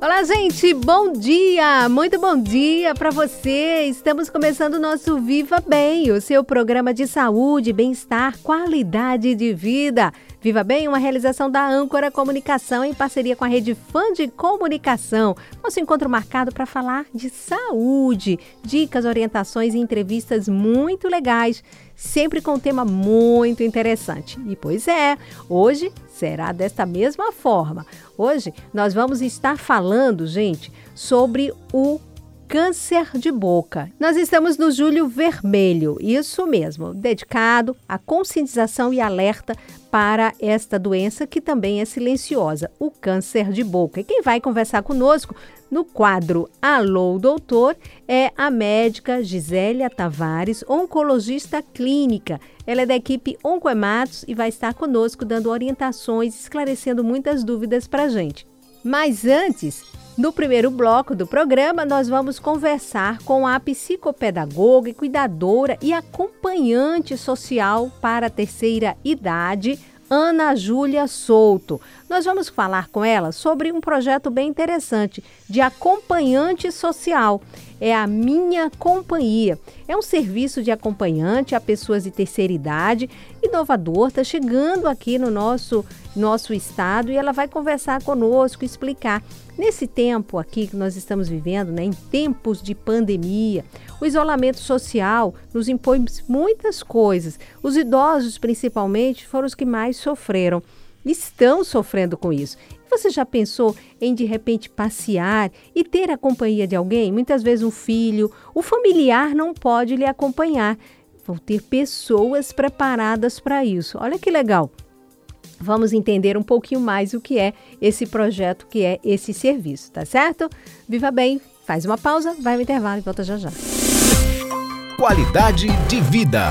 Olá, gente, bom dia, muito bom dia para você. Estamos começando o nosso Viva Bem, o seu programa de saúde, bem-estar, qualidade de vida. Viva Bem, uma realização da Âncora Comunicação em parceria com a Rede Fã de Comunicação. Nosso encontro marcado para falar de saúde, dicas, orientações e entrevistas muito legais, sempre com um tema muito interessante. E pois é, hoje será desta mesma forma. Hoje nós vamos estar falando, gente, sobre o câncer de boca. Nós estamos no Julho Vermelho, isso mesmo, dedicado à conscientização e alerta para esta doença que também é silenciosa, o câncer de boca. E quem vai conversar conosco no quadro Alô Doutor é a médica Gisélia Tavares, oncologista clínica. Ela é da equipe Oncoematos e vai estar conosco dando orientações, esclarecendo muitas dúvidas para a gente. Mas antes, no primeiro bloco do programa, nós vamos conversar com a psicopedagoga, cuidadora e acompanhante social para a terceira idade, Ana Júlia Souto. Nós vamos falar com ela sobre um projeto bem interessante de acompanhante social. É a Minha Companhia. É um serviço de acompanhante a pessoas de terceira idade, inovador, está chegando aqui no nosso, nosso estado e ela vai conversar conosco, explicar Nesse tempo aqui que nós estamos vivendo, né, em tempos de pandemia, o isolamento social nos impõe muitas coisas. Os idosos, principalmente, foram os que mais sofreram. Estão sofrendo com isso. Você já pensou em de repente passear e ter a companhia de alguém? Muitas vezes um filho, o familiar não pode lhe acompanhar. Vão ter pessoas preparadas para isso. Olha que legal vamos entender um pouquinho mais o que é esse projeto, que é esse serviço, tá certo? Viva bem, faz uma pausa, vai no intervalo e volta já já. Qualidade de vida.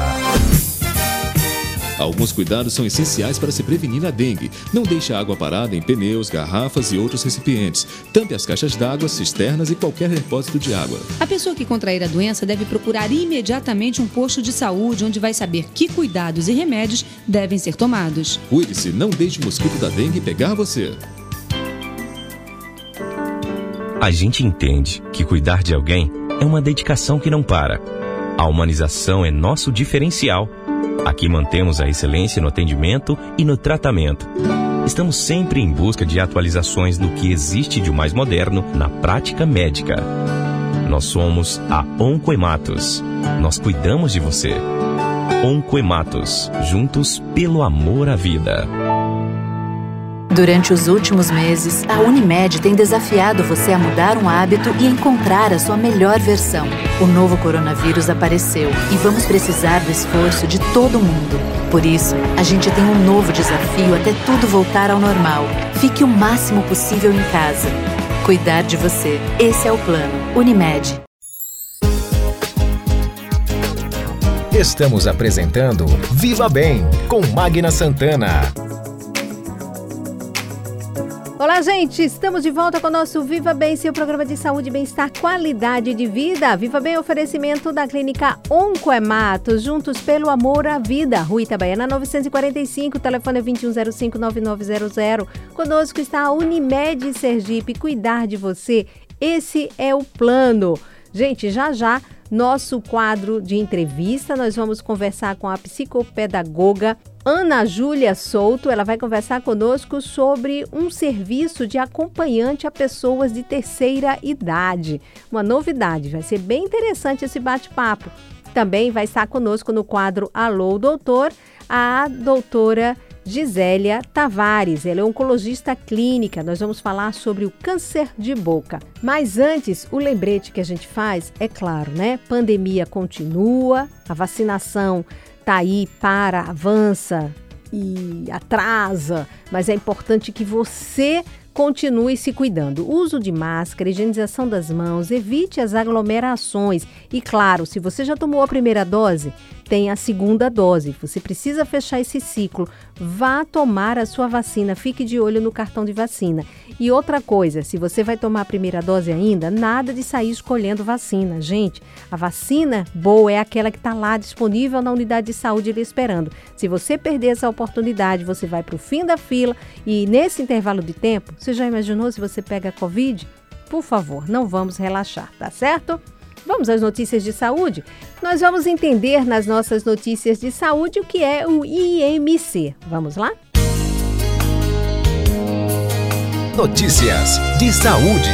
Alguns cuidados são essenciais para se prevenir a dengue. Não deixe a água parada em pneus, garrafas e outros recipientes. Tampe as caixas d'água, cisternas e qualquer depósito de água. A pessoa que contrair a doença deve procurar imediatamente um posto de saúde onde vai saber que cuidados e remédios devem ser tomados. Cuide-se, não deixe o mosquito da dengue pegar você. A gente entende que cuidar de alguém é uma dedicação que não para. A humanização é nosso diferencial Aqui mantemos a excelência no atendimento e no tratamento. Estamos sempre em busca de atualizações do que existe de mais moderno na prática médica. Nós somos a Oncoematos. Nós cuidamos de você. Oncoematos, juntos pelo amor à vida. Durante os últimos meses, a Unimed tem desafiado você a mudar um hábito e encontrar a sua melhor versão. O novo coronavírus apareceu e vamos precisar do esforço de todo mundo. Por isso, a gente tem um novo desafio até tudo voltar ao normal. Fique o máximo possível em casa. Cuidar de você. Esse é o plano. Unimed. Estamos apresentando Viva Bem com Magna Santana. Olá, gente! Estamos de volta com o nosso Viva Bem, seu programa de saúde, bem-estar, qualidade de vida. Viva Bem, oferecimento da clínica Oncoemato, juntos pelo amor à vida. Rua Itabaiana 945, telefone é 2105-9900. Conosco está a Unimed Sergipe, cuidar de você. Esse é o plano. Gente, já já nosso quadro de entrevista. Nós vamos conversar com a psicopedagoga Ana Júlia Souto. Ela vai conversar conosco sobre um serviço de acompanhante a pessoas de terceira idade. Uma novidade, vai ser bem interessante esse bate-papo. Também vai estar conosco no quadro Alô Doutor a doutora Gisélia Tavares. Ela é oncologista clínica. Nós vamos falar sobre o câncer de boca. Mas antes, o lembrete que a gente faz é claro, né? Pandemia continua, a vacinação tá aí para, avança e atrasa, mas é importante que você continue se cuidando. Uso de máscara, higienização das mãos, evite as aglomerações. E claro, se você já tomou a primeira dose, tem a segunda dose. Você precisa fechar esse ciclo. Vá tomar a sua vacina. Fique de olho no cartão de vacina. E outra coisa, se você vai tomar a primeira dose ainda, nada de sair escolhendo vacina. Gente, a vacina boa é aquela que está lá disponível na unidade de saúde lhe esperando. Se você perder essa oportunidade, você vai para o fim da fila e nesse intervalo de tempo, você já imaginou se você pega a Covid? Por favor, não vamos relaxar, tá certo? Vamos às notícias de saúde? Nós vamos entender nas nossas notícias de saúde o que é o IMC. Vamos lá? Notícias de saúde.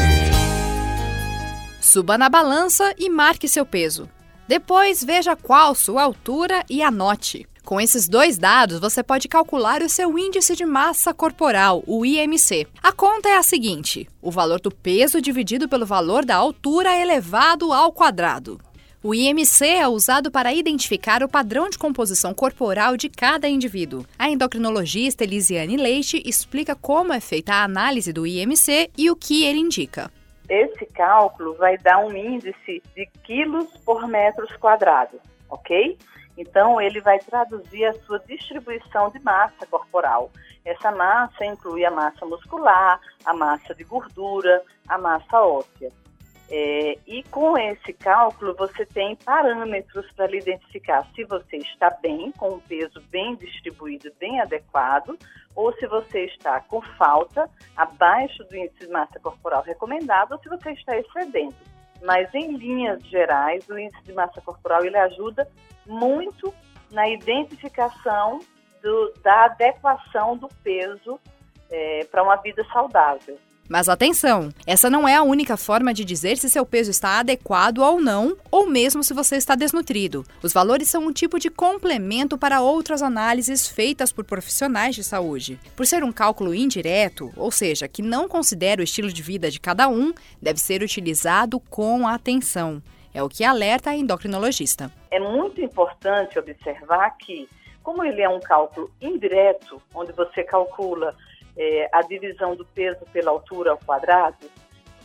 Suba na balança e marque seu peso. Depois veja qual sua altura e anote. Com esses dois dados, você pode calcular o seu índice de massa corporal, o IMC. A conta é a seguinte: o valor do peso dividido pelo valor da altura elevado ao quadrado. O IMC é usado para identificar o padrão de composição corporal de cada indivíduo. A endocrinologista Elisiane Leite explica como é feita a análise do IMC e o que ele indica. Esse cálculo vai dar um índice de quilos por metros quadrados, ok? Então, ele vai traduzir a sua distribuição de massa corporal. Essa massa inclui a massa muscular, a massa de gordura, a massa óssea. É, e com esse cálculo, você tem parâmetros para identificar se você está bem, com um peso bem distribuído, bem adequado, ou se você está com falta, abaixo do índice de massa corporal recomendado, ou se você está excedendo. Mas, em linhas gerais, o índice de massa corporal ele ajuda muito na identificação do, da adequação do peso é, para uma vida saudável. Mas atenção, essa não é a única forma de dizer se seu peso está adequado ou não, ou mesmo se você está desnutrido. Os valores são um tipo de complemento para outras análises feitas por profissionais de saúde. Por ser um cálculo indireto, ou seja, que não considera o estilo de vida de cada um, deve ser utilizado com atenção. É o que alerta a endocrinologista. É muito importante observar que, como ele é um cálculo indireto, onde você calcula é, a divisão do peso pela altura ao quadrado,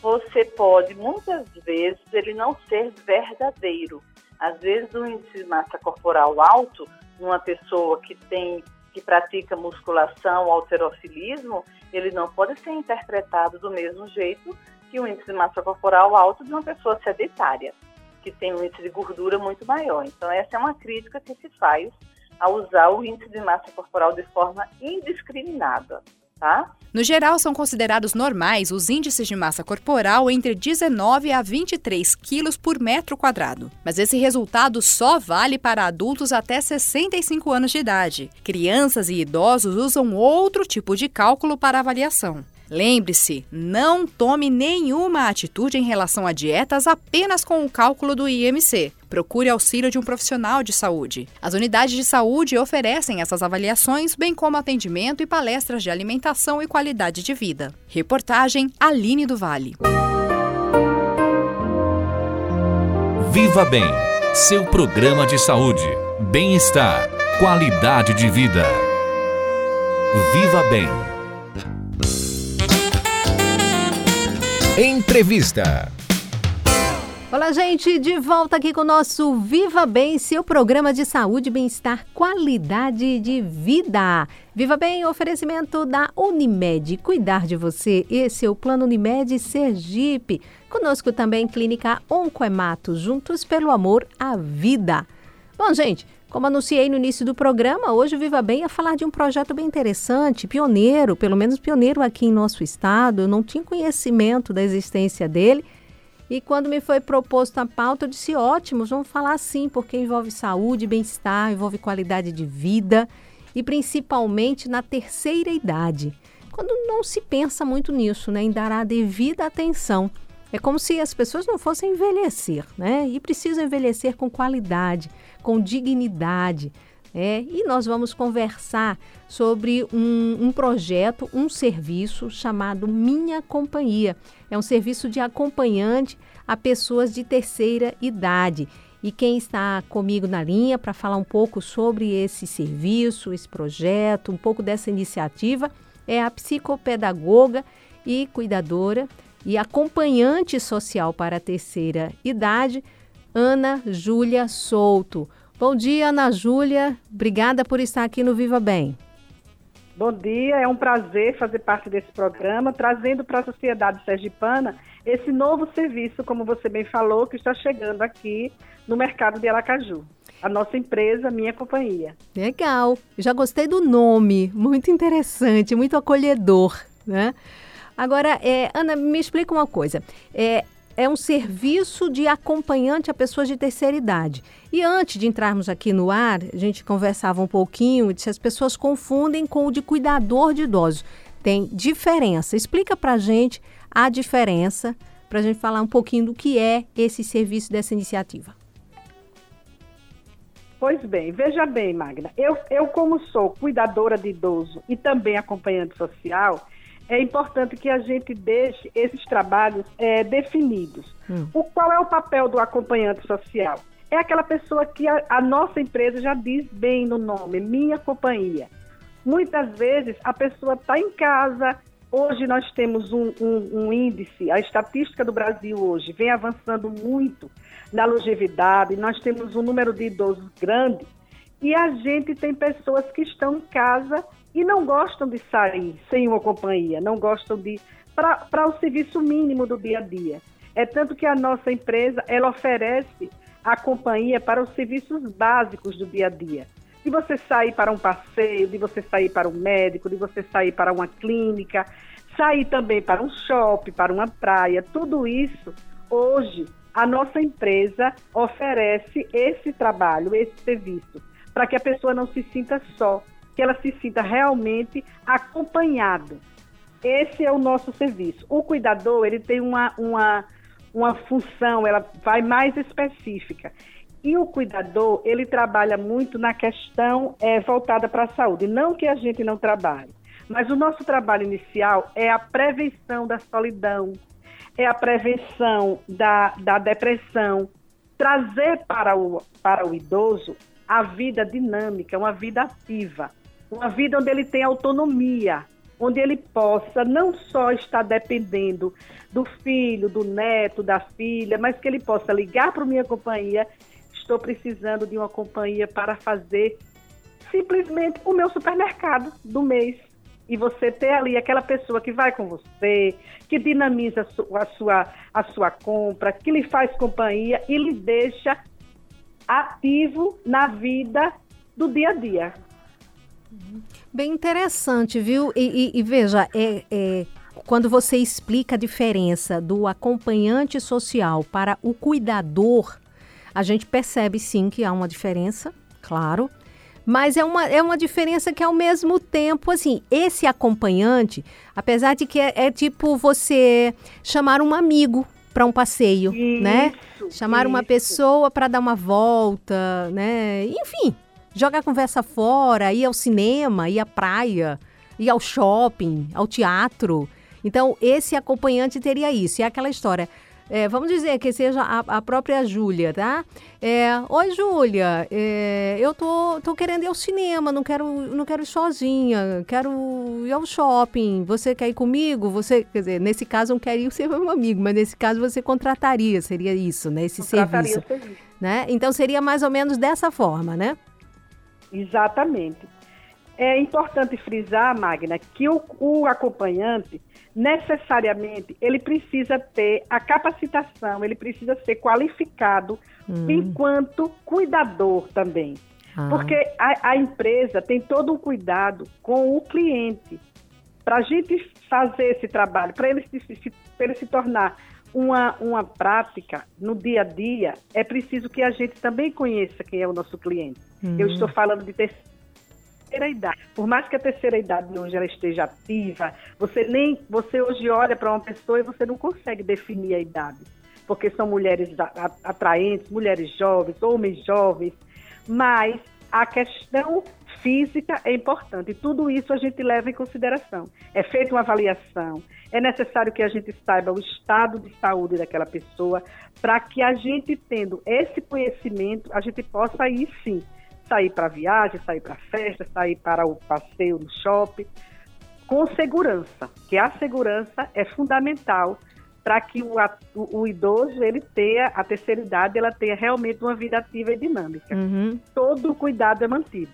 você pode, muitas vezes, ele não ser verdadeiro. Às vezes, o índice de massa corporal alto, numa pessoa que tem que pratica musculação, alterofilismo, ele não pode ser interpretado do mesmo jeito que o índice de massa corporal alto de uma pessoa sedentária que tem um índice de gordura muito maior. Então, essa é uma crítica que se faz a usar o índice de massa corporal de forma indiscriminada. Tá? No geral, são considerados normais os índices de massa corporal entre 19 a 23 quilos por metro quadrado. Mas esse resultado só vale para adultos até 65 anos de idade. Crianças e idosos usam outro tipo de cálculo para avaliação. Lembre-se, não tome nenhuma atitude em relação a dietas apenas com o cálculo do IMC. Procure auxílio de um profissional de saúde. As unidades de saúde oferecem essas avaliações, bem como atendimento e palestras de alimentação e qualidade de vida. Reportagem Aline do Vale. Viva Bem, seu programa de saúde, bem-estar, qualidade de vida. Viva Bem. Entrevista. Olá, gente, de volta aqui com o nosso Viva Bem, seu programa de saúde, bem-estar, qualidade de vida. Viva Bem, oferecimento da Unimed. Cuidar de você, esse é o Plano Unimed Sergipe. Conosco também Clínica Oncoemato, juntos pelo amor à vida. Bom, gente, como anunciei no início do programa, hoje o Viva Bem ia falar de um projeto bem interessante, pioneiro, pelo menos pioneiro aqui em nosso estado. Eu não tinha conhecimento da existência dele. E quando me foi proposto a pauta, eu disse: ótimo, vamos falar sim, porque envolve saúde, bem-estar, envolve qualidade de vida e principalmente na terceira idade. Quando não se pensa muito nisso, né, em dar a devida atenção. É como se as pessoas não fossem envelhecer, né? E precisam envelhecer com qualidade com dignidade. É, e nós vamos conversar sobre um, um, projeto, um serviço chamado Minha Companhia. É um serviço de acompanhante a pessoas de terceira idade. E quem está comigo na linha para falar um pouco sobre esse serviço, esse projeto, um pouco dessa iniciativa, é a psicopedagoga e cuidadora e acompanhante social para a terceira idade, Ana Júlia Souto. Bom dia, Ana Júlia. Obrigada por estar aqui no Viva Bem. Bom dia, é um prazer fazer parte desse programa, trazendo para a sociedade sergipana esse novo serviço, como você bem falou, que está chegando aqui no mercado de Aracaju. A nossa empresa, minha companhia. Legal. Já gostei do nome, muito interessante, muito acolhedor, né? Agora, é, Ana, me explica uma coisa. É, é um serviço de acompanhante a pessoas de terceira idade. E antes de entrarmos aqui no ar, a gente conversava um pouquinho e se as pessoas confundem com o de cuidador de idosos. Tem diferença. Explica para gente a diferença, para a gente falar um pouquinho do que é esse serviço dessa iniciativa. Pois bem, veja bem, Magna, eu, eu como sou cuidadora de idoso e também acompanhante social, é importante que a gente deixe esses trabalhos é, definidos. Hum. O, qual é o papel do acompanhante social? É aquela pessoa que a, a nossa empresa já diz bem no nome, minha companhia. Muitas vezes a pessoa está em casa. Hoje nós temos um, um, um índice, a estatística do Brasil hoje vem avançando muito na longevidade, nós temos um número de idosos grande e a gente tem pessoas que estão em casa e não gostam de sair sem uma companhia, não gostam de para o serviço mínimo do dia a dia. É tanto que a nossa empresa ela oferece a companhia para os serviços básicos do dia a dia. De você sair para um passeio, de você sair para um médico, de você sair para uma clínica, sair também para um shopping, para uma praia, tudo isso hoje a nossa empresa oferece esse trabalho, esse serviço, para que a pessoa não se sinta só, que ela se sinta realmente acompanhado. Esse é o nosso serviço. O cuidador, ele tem uma, uma, uma função, ela vai mais específica. E o cuidador, ele trabalha muito na questão é, voltada para a saúde. Não que a gente não trabalhe, mas o nosso trabalho inicial é a prevenção da solidão, é a prevenção da, da depressão, trazer para o, para o idoso a vida dinâmica, uma vida ativa uma vida onde ele tem autonomia, onde ele possa não só estar dependendo do filho, do neto, da filha, mas que ele possa ligar para minha companhia. Estou precisando de uma companhia para fazer simplesmente o meu supermercado do mês. E você ter ali aquela pessoa que vai com você, que dinamiza a sua, a sua compra, que lhe faz companhia e lhe deixa ativo na vida do dia a dia. Bem interessante, viu? E, e, e veja, é, é, quando você explica a diferença do acompanhante social para o cuidador, a gente percebe sim que há uma diferença, claro. Mas é uma, é uma diferença que, ao mesmo tempo, assim, esse acompanhante, apesar de que é, é tipo você chamar um amigo para um passeio, né? isso, né? Chamar isso. uma pessoa para dar uma volta, né? Enfim, jogar a conversa fora, ir ao cinema, ir à praia, ir ao shopping, ao teatro. Então, esse acompanhante teria isso. E é aquela história. É, vamos dizer que seja a, a própria Júlia, tá? É, Oi, Júlia, é, eu tô, tô querendo ir ao cinema, não quero, não quero ir sozinha, quero ir ao shopping. Você quer ir comigo? Você, quer dizer, nesse caso não quer ir ser meu amigo, mas nesse caso você contrataria, seria isso, né? Esse serviço, serviço. Né? Então seria mais ou menos dessa forma, né? Exatamente. É importante frisar, Magna, que o, o acompanhante necessariamente ele precisa ter a capacitação, ele precisa ser qualificado hum. enquanto cuidador também. Ah. Porque a, a, empresa tem todo um cuidado com o cliente. Para a gente fazer esse trabalho, para ele se, ele se tornar uma, uma prática no dia a dia, é preciso que a gente também conheça quem é o nosso cliente. Uhum. Eu estou falando de terceira idade. Por mais que a terceira idade hoje ela esteja ativa, você nem você hoje olha para uma pessoa e você não consegue definir a idade, porque são mulheres atraentes, mulheres jovens, homens jovens, mas a questão física é importante. Tudo isso a gente leva em consideração. É feita uma avaliação, é necessário que a gente saiba o estado de saúde daquela pessoa, para que a gente, tendo esse conhecimento, a gente possa aí sim sair para viagem, sair para festa, sair para o passeio no shopping, com segurança, que a segurança é fundamental para que o, o, idoso ele tenha a terceira idade, ela tenha realmente uma vida ativa e dinâmica. Uhum. Todo o cuidado é mantido.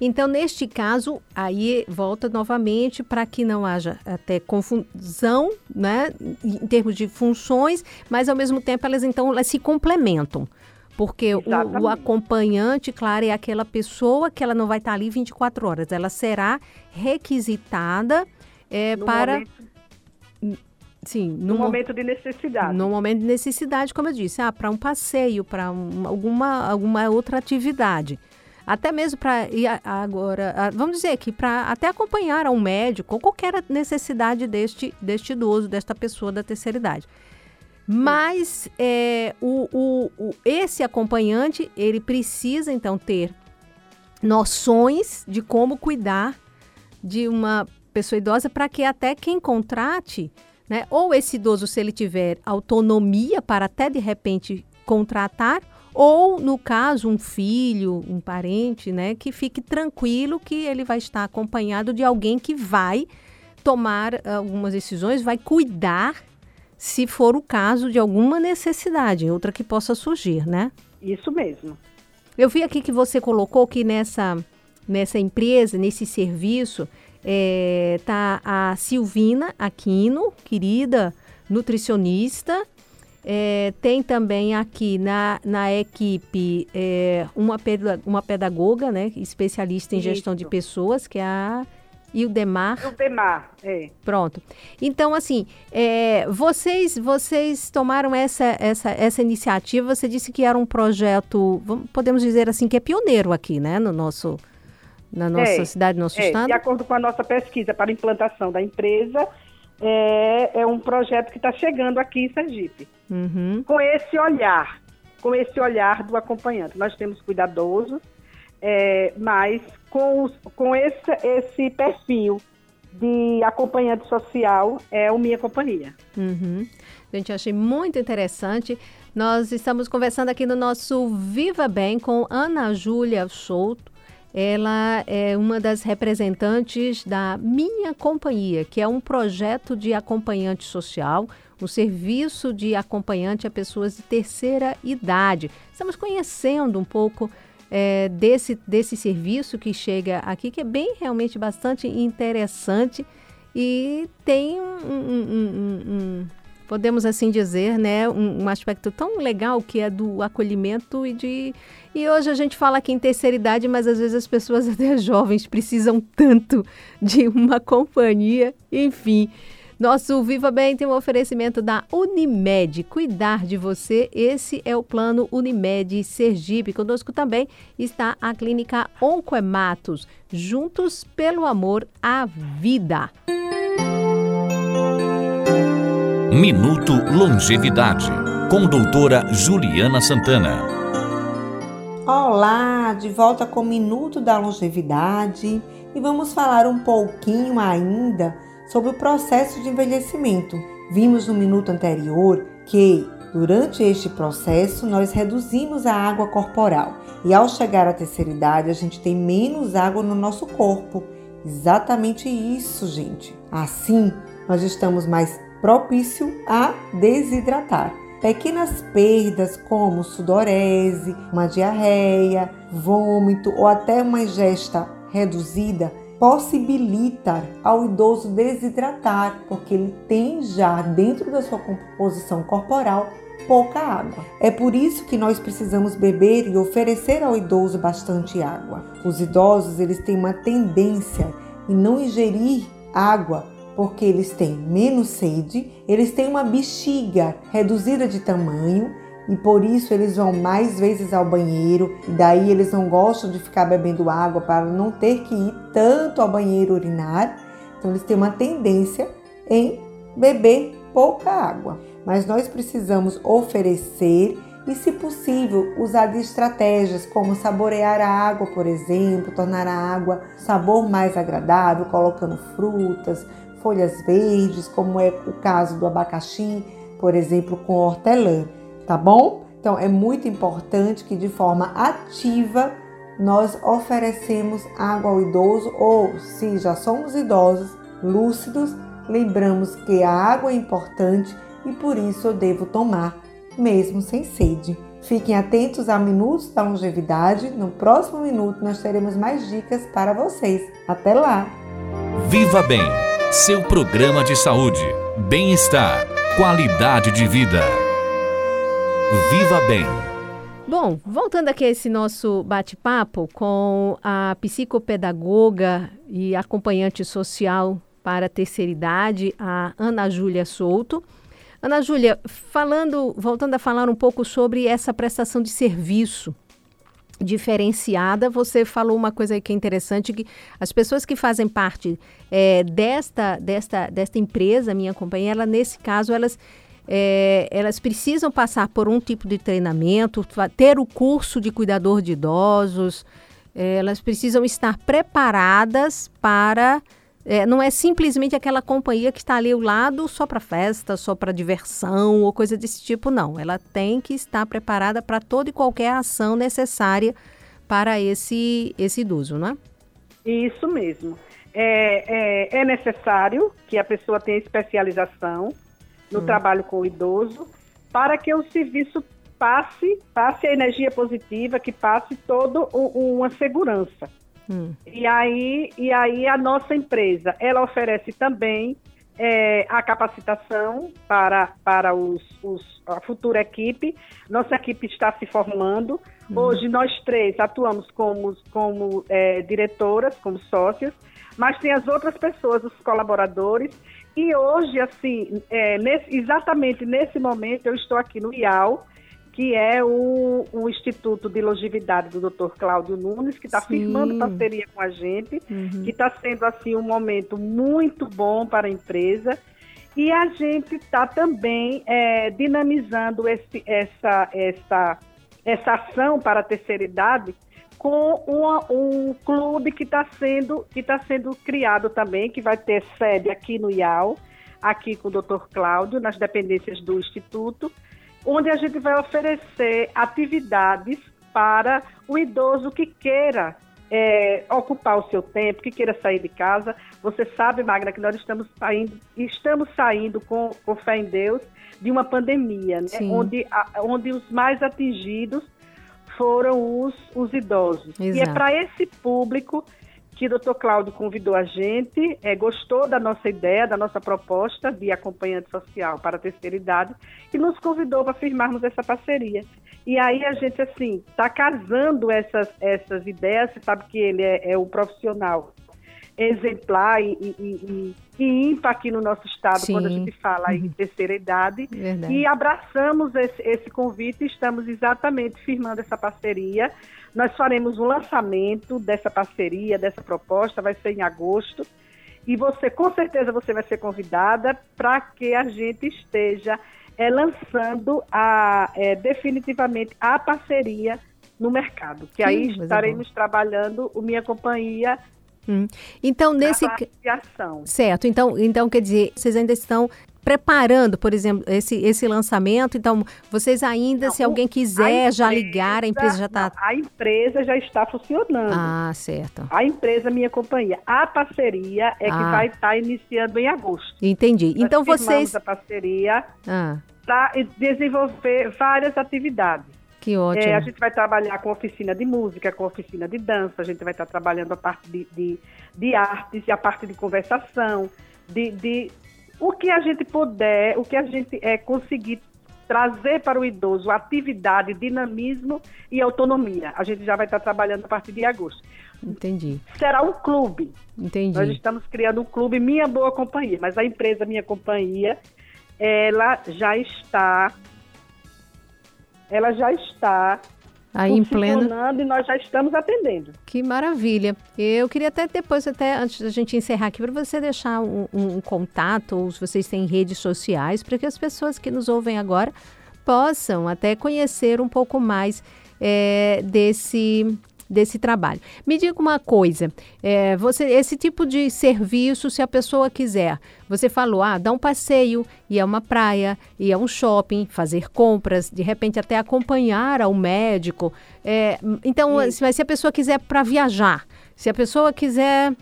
Então, neste caso, aí volta novamente para que não haja até confusão, né, em termos de funções, mas ao mesmo tempo elas então elas se complementam. Porque o, o, acompanhante, claro, é aquela pessoa que ela não vai estar ali 24 horas. Ela será requisitada é, para. Momento Sim, no, no momento de necessidade. No momento de necessidade, como eu disse, ah, para um passeio, para um, alguma, alguma outra atividade. Até mesmo para ir agora, vamos dizer que para até acompanhar a um médico ou qualquer necessidade deste, deste idoso, desta pessoa da terceira idade. Mas é, o, o, o, esse acompanhante, ele precisa então ter noções de como cuidar de uma pessoa idosa para que até quem contrate né? Ou esse idoso, se ele tiver autonomia para até de repente contratar, ou no caso um filho, um parente, né, que fique tranquilo que ele vai estar acompanhado de alguém que vai tomar algumas decisões, vai cuidar se for o caso de alguma necessidade, outra que possa surgir, né? Isso mesmo. Eu vi aqui que você colocou que nessa nessa empresa, nesse serviço, é, tá a Silvina Aquino, querida nutricionista. É, tem também aqui na, na equipe é, uma, uma pedagoga, né, especialista em Isso. gestão de pessoas, que é a Ildemar. Ildemar, é. Pronto. Então, assim, é, vocês vocês tomaram essa, essa, essa iniciativa, você disse que era um projeto, podemos dizer assim, que é pioneiro aqui, né, no nosso, na nossa é, cidade, no nosso é, estado? De acordo com a nossa pesquisa para implantação da empresa, é, é um projeto que está chegando aqui em Sergipe. Uhum. Com esse olhar, com esse olhar do acompanhante. Nós temos cuidadosos, é, mas com, os, com esse, esse perfil de acompanhante social é o Minha Companhia. Uhum. Gente, achei muito interessante. Nós estamos conversando aqui no nosso Viva Bem com Ana Júlia Souto, ela é uma das representantes da Minha Companhia, que é um projeto de acompanhante social, um serviço de acompanhante a pessoas de terceira idade. Estamos conhecendo um pouco é, desse, desse serviço que chega aqui, que é bem realmente bastante interessante e tem um, um, um podemos assim dizer, né, um, um, aspecto tão legal que é do acolhimento e de e hoje a gente fala aqui em terceira idade, mas às vezes as pessoas até jovens precisam tanto de uma companhia, enfim. Nosso Viva Bem tem um oferecimento da Unimed. Cuidar de você, esse é o plano Unimed Sergipe. Conosco também está a clínica Oncoematos. Juntos pelo amor à vida. Minuto Longevidade, com doutora Juliana Santana. Olá, de volta com o Minuto da Longevidade e vamos falar um pouquinho ainda sobre o processo de envelhecimento. Vimos no minuto anterior que durante este processo nós reduzimos a água corporal e ao chegar à terceira idade a gente tem menos água no nosso corpo. Exatamente isso, gente. Assim, nós estamos mais propício a desidratar. Pequenas perdas como sudorese, uma diarreia, vômito ou até uma ingesta reduzida possibilita ao idoso desidratar, porque ele tem já dentro da sua composição corporal pouca água. É por isso que nós precisamos beber e oferecer ao idoso bastante água. Os idosos, eles têm uma tendência em não ingerir água porque eles têm menos sede, eles têm uma bexiga reduzida de tamanho e por isso eles vão mais vezes ao banheiro e daí eles não gostam de ficar bebendo água para não ter que ir tanto ao banheiro urinar. Então eles têm uma tendência em beber pouca água. Mas nós precisamos oferecer e, se possível, usar de estratégias como saborear a água, por exemplo, tornar a água sabor mais agradável, colocando frutas, folhas verdes, como é o caso do abacaxi, por exemplo, com hortelã, tá bom? Então é muito importante que de forma ativa nós oferecemos água ao idoso ou se já somos idosos, lúcidos, lembramos que a água é importante, e por isso eu devo tomar, mesmo sem sede. Fiquem atentos a Minutos da Longevidade. No próximo minuto nós teremos mais dicas para vocês. Até lá! Viva Bem, seu programa de saúde, bem-estar, qualidade de vida. Viva Bem. Bom, voltando aqui a esse nosso bate-papo com a psicopedagoga e acompanhante social para a terceira idade, a Ana Júlia Souto. Ana Júlia, falando, voltando a falar um pouco sobre essa prestação de serviço diferenciada, você falou uma coisa que é interessante, que as pessoas que fazem parte é, desta, desta, desta empresa, minha companhia, ela, nesse caso, elas, é, elas precisam passar por um tipo de treinamento, ter o curso de cuidador de idosos, é, elas precisam estar preparadas para é, não é simplesmente aquela companhia que está ali ao lado só para festa, só para diversão ou coisa desse tipo, não. Ela tem que estar preparada para toda e qualquer ação necessária para esse, esse idoso, não é? Isso mesmo. É, é, é necessário que a pessoa tenha especialização no hum. trabalho com o idoso para que o serviço passe, passe a energia positiva, que passe toda uma segurança. Hum. E, aí, e aí a nossa empresa, ela oferece também é, a capacitação para, para os, os, a futura equipe. Nossa equipe está se formando. Hum. Hoje nós três atuamos como, como é, diretoras, como sócias, mas tem as outras pessoas, os colaboradores. E hoje, assim, é, nesse, exatamente nesse momento, eu estou aqui no IAL, que é o, o, Instituto de Longevidade do Dr. Cláudio Nunes, que está firmando parceria com a gente, uhum. que está sendo assim um momento muito bom para a empresa. E a gente está também é, dinamizando esse, essa, essa, essa ação para a terceira idade com uma, um clube que está sendo, que tá sendo criado também, que vai ter sede aqui no IAL, aqui com o Dr. Cláudio, nas dependências do Instituto, onde a gente vai oferecer atividades para o idoso que queira é, ocupar o seu tempo, que queira sair de casa. Você sabe, Magna, que nós estamos saindo, estamos saindo com, com fé em Deus de uma pandemia, né? onde, a, onde os mais atingidos foram os, os idosos. Exato. E é para esse público que o doutor Cláudio convidou a gente, é, gostou da nossa ideia, da nossa proposta de acompanhante social para a terceira idade e nos convidou para firmarmos essa parceria. E aí a gente, assim, está casando essas, essas ideias, você sabe que ele é, é um profissional exemplar e, e, e, e ímpar aqui no nosso estado Sim. quando a gente fala em uhum. terceira idade. Verdade. E abraçamos esse, esse convite e estamos exatamente firmando essa parceria nós faremos um lançamento dessa parceria, dessa proposta, vai ser em agosto. E você, com certeza, você vai ser convidada para que a gente esteja é, lançando a, é, definitivamente a parceria no mercado. Que Sim, aí estaremos trabalhando o Minha Companhia Hum. Então, nesse. Certo. Então, então, quer dizer, vocês ainda estão preparando, por exemplo, esse, esse lançamento. Então, vocês ainda, não, se alguém quiser empresa, já ligar, a empresa já está. A empresa já está funcionando. Ah, certo. A empresa Minha Companhia. A parceria é ah. que vai estar tá iniciando em agosto. Entendi. Nós então, vocês. a parceria ah. para desenvolver várias atividades. Que ótimo. É, a gente vai trabalhar com oficina de música, com oficina de dança, a gente vai estar trabalhando a parte de, de, de artes e a parte de conversação, de, de o que a gente puder, o que a gente é, conseguir trazer para o idoso atividade, dinamismo e autonomia. A gente já vai estar trabalhando a partir de agosto. Entendi. Será um clube. Entendi. Nós estamos criando um clube Minha Boa Companhia, mas a empresa Minha Companhia, ela já está ela já está Aí em pleno. e nós já estamos atendendo. Que maravilha. Eu queria até depois, até antes da gente encerrar aqui, para você deixar um, um, contato, ou se vocês têm redes sociais, para que as pessoas que nos ouvem agora possam até conhecer um pouco mais é, desse desse trabalho. Me diga uma coisa, é, você esse tipo de serviço, se a pessoa quiser, você falou, ah, dar um passeio, ir a uma praia, ir a um shopping, fazer compras, de repente até acompanhar ao médico. É, então, se, se a pessoa quiser para viajar, se a pessoa quiser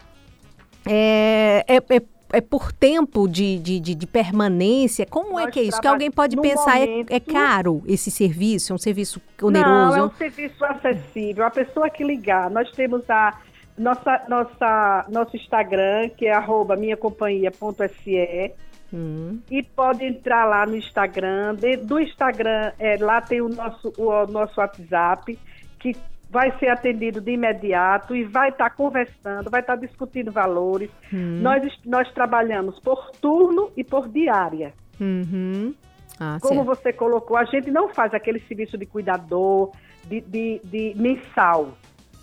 é, é, é é por tempo de, de, de, de permanência? Como é Nós que é isso? Que alguém pode pensar, é- momento- é, caro esse serviço? É um serviço oneroso? Não, é um serviço acessível. A pessoa que ligar, nós temos a nossa, nossa, nosso Instagram, que é arroba minhacompanhia.se. Hum, E pode entrar lá no Instagram. Do Instagram, é, lá tem o nosso, o, o nosso WhatsApp, que vai ser atendido de imediato e vai estar conversando, vai estar discutindo valores. hum, Nós, nós trabalhamos por turno e por diária. uhum. Ah, Como certo. você colocou, a gente não faz aquele serviço de cuidador, de, de, de mensal.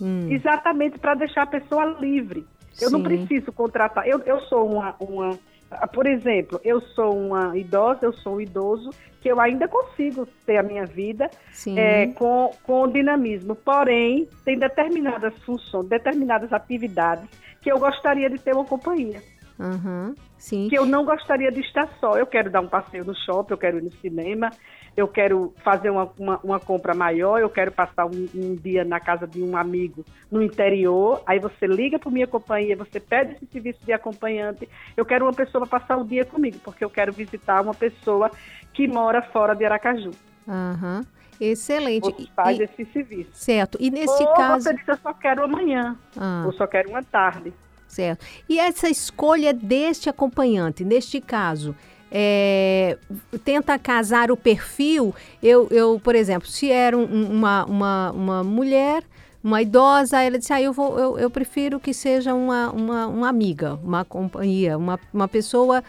Hum, Exatamente para deixar a pessoa livre. Eu não Sim. preciso contratar. Eu, eu sou uma, uma. Ah, Por exemplo, eu sou uma idosa, eu sou um idoso, que eu ainda consigo ter a minha vida é, com, com dinamismo. Porém, tem determinadas funções, determinadas atividades que eu gostaria de ter uma companhia. Aham, sim. Que eu não gostaria de estar só. Eu quero dar um passeio no shopping, eu quero ir no cinema, eu quero fazer uma, uma, uma compra maior, eu quero passar um, um dia na casa de um amigo no interior. Aí você liga para minha companhia, você pede esse serviço de acompanhante. Eu quero uma pessoa para passar o dia comigo, porque eu quero visitar uma pessoa que mora fora de Aracaju. Aham. Excelente. Você faz E- esse serviço. certo. E neste Ou caso. você diz, eu só quero amanhã, Ah. ou só quero uma tarde. Certo. E essa escolha deste acompanhante, neste caso, é, tenta casar o perfil. Eu, eu, por exemplo, se era um- um- uma, uma, uma mulher, uma idosa, ela disse: ah, eu, vou, eu, eu prefiro que seja uma, uma, uma amiga, uma companhia, uma, uma pessoa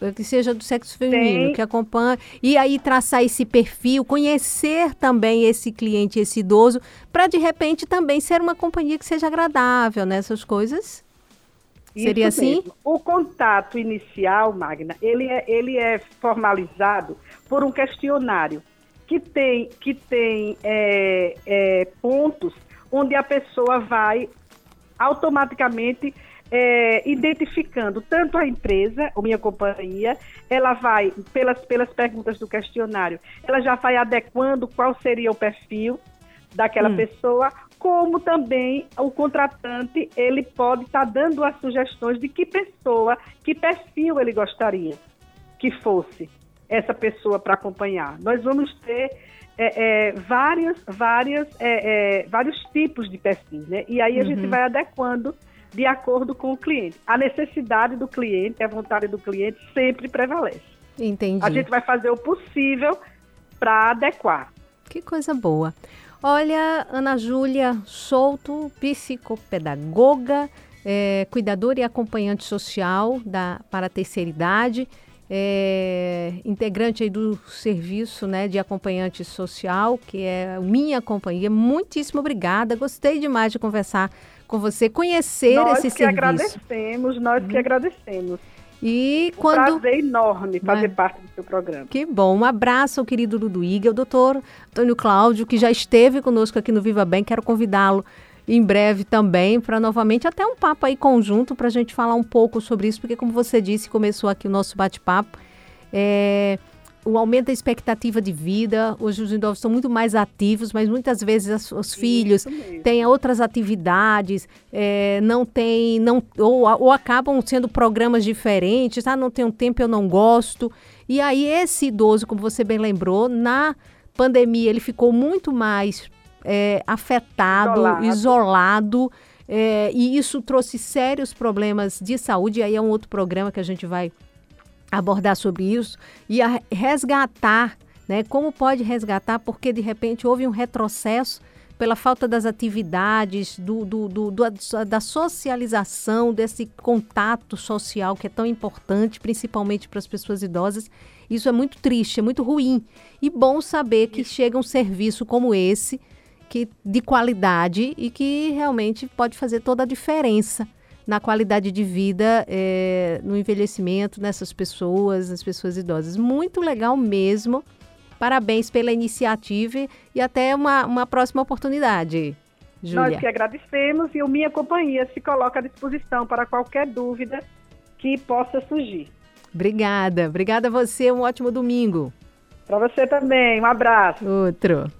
eh, que seja do sexo feminino, Tem. que acompanha, e aí traçar esse perfil, conhecer também esse cliente, esse idoso, para de repente também ser uma companhia que seja agradável nessas coisas. Seria Isso assim? mesmo. O contato inicial, Magna, ele é, ele é formalizado por um questionário que tem, que tem é, é, pontos onde a pessoa vai automaticamente é, identificando tanto a empresa, a minha companhia, ela vai, pelas, pelas perguntas do questionário, ela já vai adequando qual seria o perfil daquela Hum. pessoa, como também o contratante, ele pode estar dando as sugestões de que pessoa, que perfil ele gostaria que fosse essa pessoa para acompanhar. Nós vamos ter é, é, várias, várias, é, é, vários tipos de perfis, né? E aí a gente Uhum. vai adequando de acordo com o cliente. A necessidade do cliente, a vontade do cliente sempre prevalece. Entendi. A gente vai fazer o possível para adequar. Que coisa boa. Olha, Ana Júlia Souto, psicopedagoga, é, cuidadora e acompanhante social da, para a terceira idade, é, integrante aí do serviço né, de acompanhante social, que é Minha Companhia. Muitíssimo obrigada. Gostei demais de conversar com você, conhecer nós esse que serviço. Uhum. agradecemos, nós que agradecemos. E Um quando. prazer enorme fazer Vai. parte do seu programa. Que bom. Um abraço ao querido Luduíga, o doutor Antônio Cláudio, que já esteve conosco aqui no Viva Bem. Quero convidá-lo em breve também para novamente até um papo aí conjunto para a gente falar um pouco sobre isso, porque como você disse, começou aqui o nosso bate-papo. É, o aumento da expectativa de vida, hoje os idosos são muito mais ativos, mas muitas vezes os filhos têm outras atividades, é, não tem, não, ou, ou acabam sendo programas diferentes, ah, não tenho tempo, eu não gosto. E aí esse idoso, como você bem lembrou, na pandemia ele ficou muito mais é, afetado, Isolado. isolado, é, e isso trouxe sérios problemas de saúde. E aí é um outro programa que a gente vai abordar sobre isso e resgatar, né? Como pode resgatar? Porque de repente houve um retrocesso pela falta das atividades, do, do- do- da socialização, desse contato social que é tão importante, principalmente para as pessoas idosas. Isso é muito triste, é muito ruim. E bom saber que chega um serviço como esse, que de qualidade e que realmente pode fazer toda a diferença na qualidade de vida, eh, no envelhecimento nessas pessoas, nas pessoas idosas. Muito legal mesmo. Parabéns pela iniciativa e até uma, uma próxima oportunidade, Júlia. Nós que agradecemos e o Minha Companhia se coloca à disposição para qualquer dúvida que possa surgir. Obrigada. Obrigada a você. Um ótimo domingo. Para você também, um abraço. Outro.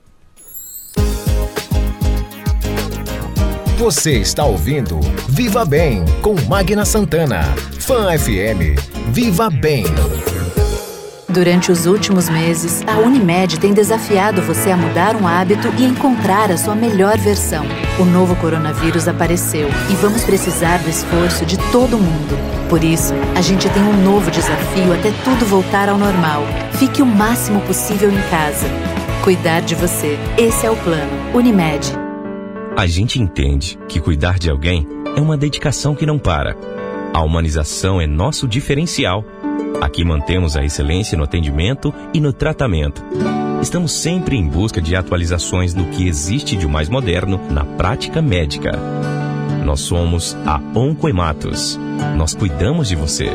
Você está ouvindo Viva Bem com Magna Santana. Fã FM. Viva Bem. Durante os últimos meses, a Unimed tem desafiado você a mudar um hábito e encontrar a sua melhor versão. O novo coronavírus apareceu e vamos precisar do esforço de todo mundo. Por isso, a gente tem um novo desafio até tudo voltar ao normal. Fique o máximo possível em casa. Cuidar de você. Esse é o plano. Unimed. A gente entende que cuidar de alguém é uma dedicação que não para. A humanização é nosso diferencial. Aqui mantemos a excelência no atendimento e no tratamento. Estamos sempre em busca de atualizações do que existe de mais moderno na prática médica. Nós somos a Oncoematos. Nós cuidamos de você.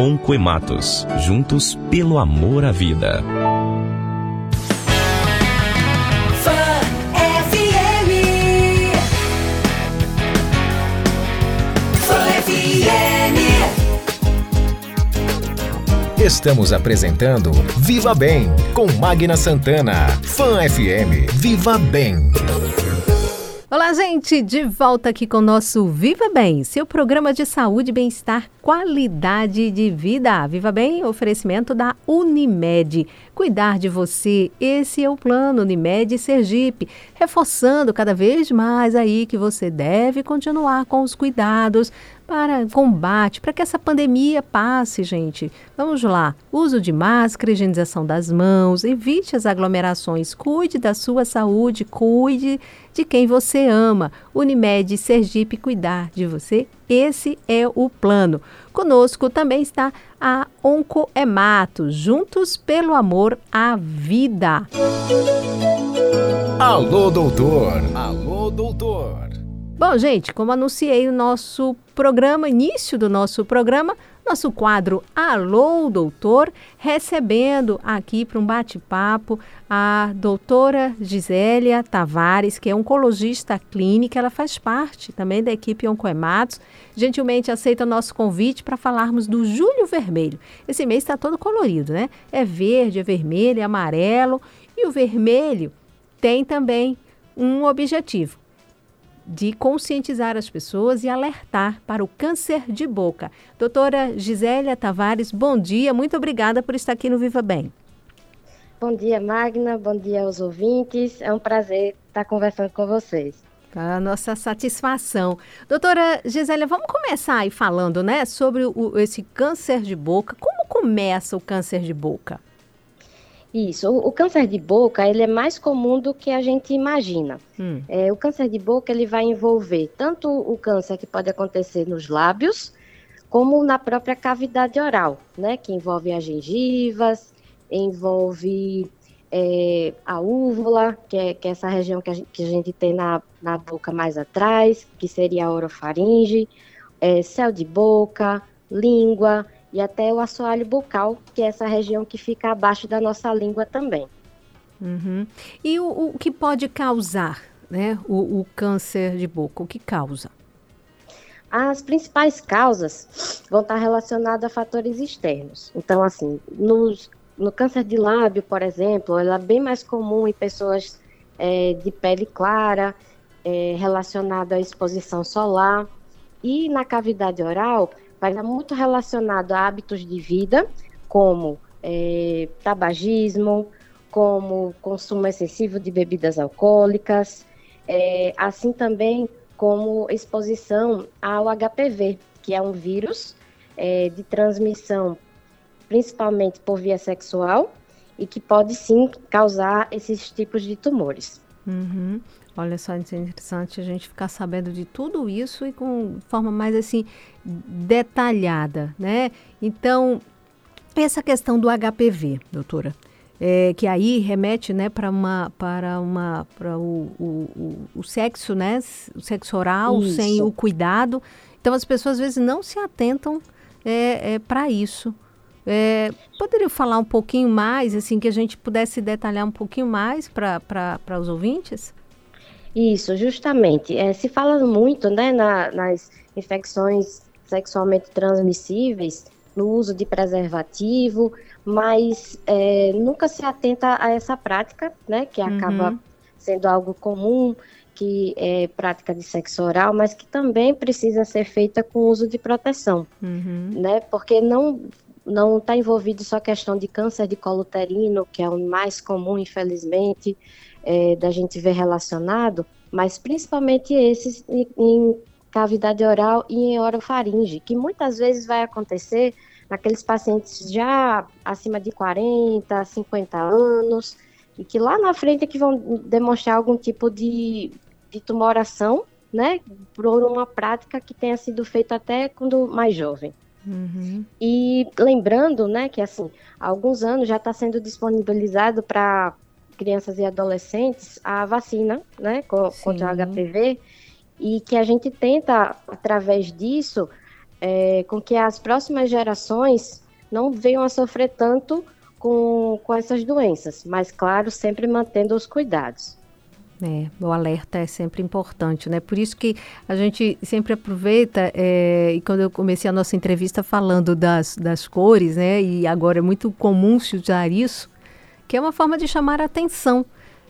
Oncoematos, juntos pelo amor à vida. Estamos apresentando Viva Bem com Magna Santana. Fã FM. Viva Bem. Olá, gente, de volta aqui com o nosso Viva Bem, seu programa de saúde, bem-estar, qualidade de vida. Viva Bem, oferecimento da Unimed. Cuidar de você, esse é o plano Unimed Sergipe, reforçando cada vez mais aí que você deve continuar com os cuidados para combate, para que essa pandemia passe, gente. Vamos lá. Uso de máscara, higienização das mãos, evite as aglomerações, cuide da sua saúde, cuide de quem você ama. Unimed Sergipe cuidar de você. Esse é o plano. Conosco também está a Oncoemato, juntos pelo amor à vida. Alô, doutor. Alô, doutor. Bom, gente, como anunciei o nosso programa, início do nosso programa, nosso quadro Alô, Doutor, recebendo aqui para um bate-papo a doutora Gisélia Tavares, que é oncologista clínica, ela faz parte também da equipe Oncoematos. Gentilmente aceita o nosso convite para falarmos do Julho Vermelho. Esse mês está todo colorido, né? É verde, é vermelho, é amarelo. E o vermelho tem também um objetivo de conscientizar as pessoas e alertar para o câncer de boca. Doutora Gisélia Tavares, bom dia, muito obrigada por estar aqui no Viva Bem. Bom dia, Magna, bom dia aos ouvintes, é um prazer estar conversando com vocês. A nossa satisfação. Doutora Gisélia, vamos começar aí falando né, sobre o, esse câncer de boca. Como começa o câncer de boca? Isso, o, o, câncer de boca ele é mais comum do que a gente imagina. Hum. É, o câncer de boca ele vai envolver tanto o câncer que pode acontecer nos lábios, como na própria cavidade oral, né? Que envolve as gengivas, envolve é, a úvula, que é, que é, essa região que a gente, que a gente tem na, na boca mais atrás, que seria a orofaringe, é, céu de boca, língua, e até o assoalho bucal, que é essa região que fica abaixo da nossa língua também. Uhum. E o, o, que pode causar né, o, o câncer de boca? O que causa? As principais causas vão estar relacionadas a fatores externos. Então, assim, nos, no câncer de lábio, por exemplo, ela é bem mais comum em pessoas é, de pele clara, é, relacionada à exposição solar. E na cavidade oral, vai estar muito relacionado a hábitos de vida, como é, tabagismo, como consumo excessivo de bebidas alcoólicas, é, assim também como exposição ao HPV, que é um vírus é, de transmissão principalmente por via sexual e que pode sim causar esses tipos de tumores. Uhum. Olha só, é interessante a gente ficar sabendo de tudo isso e com forma mais assim detalhada, né? Então, essa questão do HPV, doutora, é, que aí remete, né, para uma para uma para o, o, o, sexo, né, o sexo oral isso. sem o cuidado. Então as pessoas às vezes não se atentam é, é para isso. É, poderia falar um pouquinho mais, assim, que a gente pudesse detalhar um pouquinho mais para os ouvintes? Isso, justamente. É, se fala muito né, na, nas infecções sexualmente transmissíveis, no uso de preservativo, mas é, nunca se atenta a essa prática, né, que acaba uhum. sendo algo comum, que é prática de sexo oral, mas que também precisa ser feita com uso de proteção, uhum. né? Porque não não está envolvido só a questão de câncer de colo uterino, que é o mais comum, infelizmente, é, da gente ver relacionado, mas principalmente esses em, em cavidade oral e em orofaringe, que muitas vezes vai acontecer naqueles pacientes já acima de 40, 50 anos, e que lá na frente é que vão demonstrar algum tipo de, de tumoração, né, por uma prática que tenha sido feita até quando mais jovem. Uhum. E lembrando, né, que assim, há alguns anos já está sendo disponibilizado para crianças e adolescentes a vacina, né, contra o HPV, e que a gente tenta, através disso, é, com que as próximas gerações não venham a sofrer tanto com, com essas doenças, mas, claro, sempre mantendo os cuidados. É, o alerta é sempre importante, né? Por isso que a gente sempre aproveita, é, e quando eu comecei a nossa entrevista falando das, das cores, né? E agora é muito comum se usar isso, que é uma forma de chamar a atenção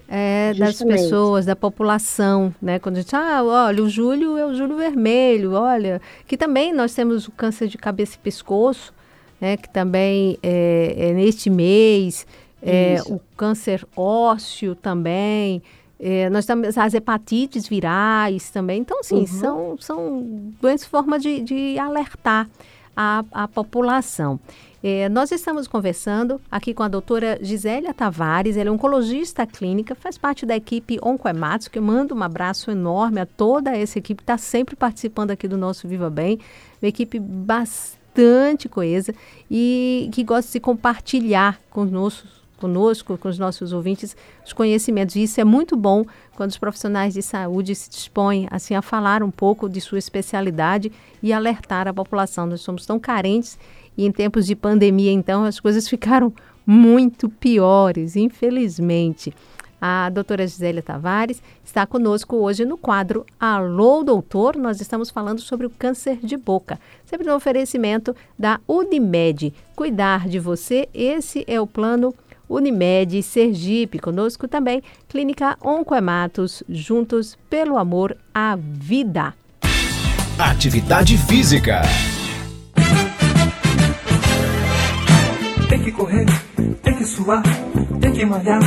é, das pessoas, da população, né? Quando a gente, ah, olha, o julho é o julho vermelho, olha, que também nós temos o câncer de cabeça e pescoço, né? Que também é, é neste mês, é, o câncer ósseo também, é, nós temos as hepatites virais também. Então, sim, uhum. são, são doenças forma de, de alertar a, a população. É, nós estamos conversando aqui com a doutora Gisélia Tavares, ela é oncologista clínica, faz parte da equipe Oncoematos, que eu mando um abraço enorme a toda essa equipe está sempre participando aqui do nosso Viva Bem, uma equipe bastante coesa e que gosta de compartilhar conosco conosco, com os nossos ouvintes, os conhecimentos. E isso é muito bom quando os profissionais de saúde se dispõem assim a falar um pouco de sua especialidade e alertar a população. Nós somos tão carentes e em tempos de pandemia, então, as coisas ficaram muito piores, infelizmente. A doutora Gisélia Tavares está conosco hoje no quadro Alô Doutor. Nós estamos falando sobre o câncer de boca, sempre no oferecimento da Unimed. Cuidar de você, esse é o plano Unimed Sergipe. Conosco também, Clínica Oncoematos, juntos pelo amor à vida. Atividade Física. Tem que correr, tem que suar, tem que malhar.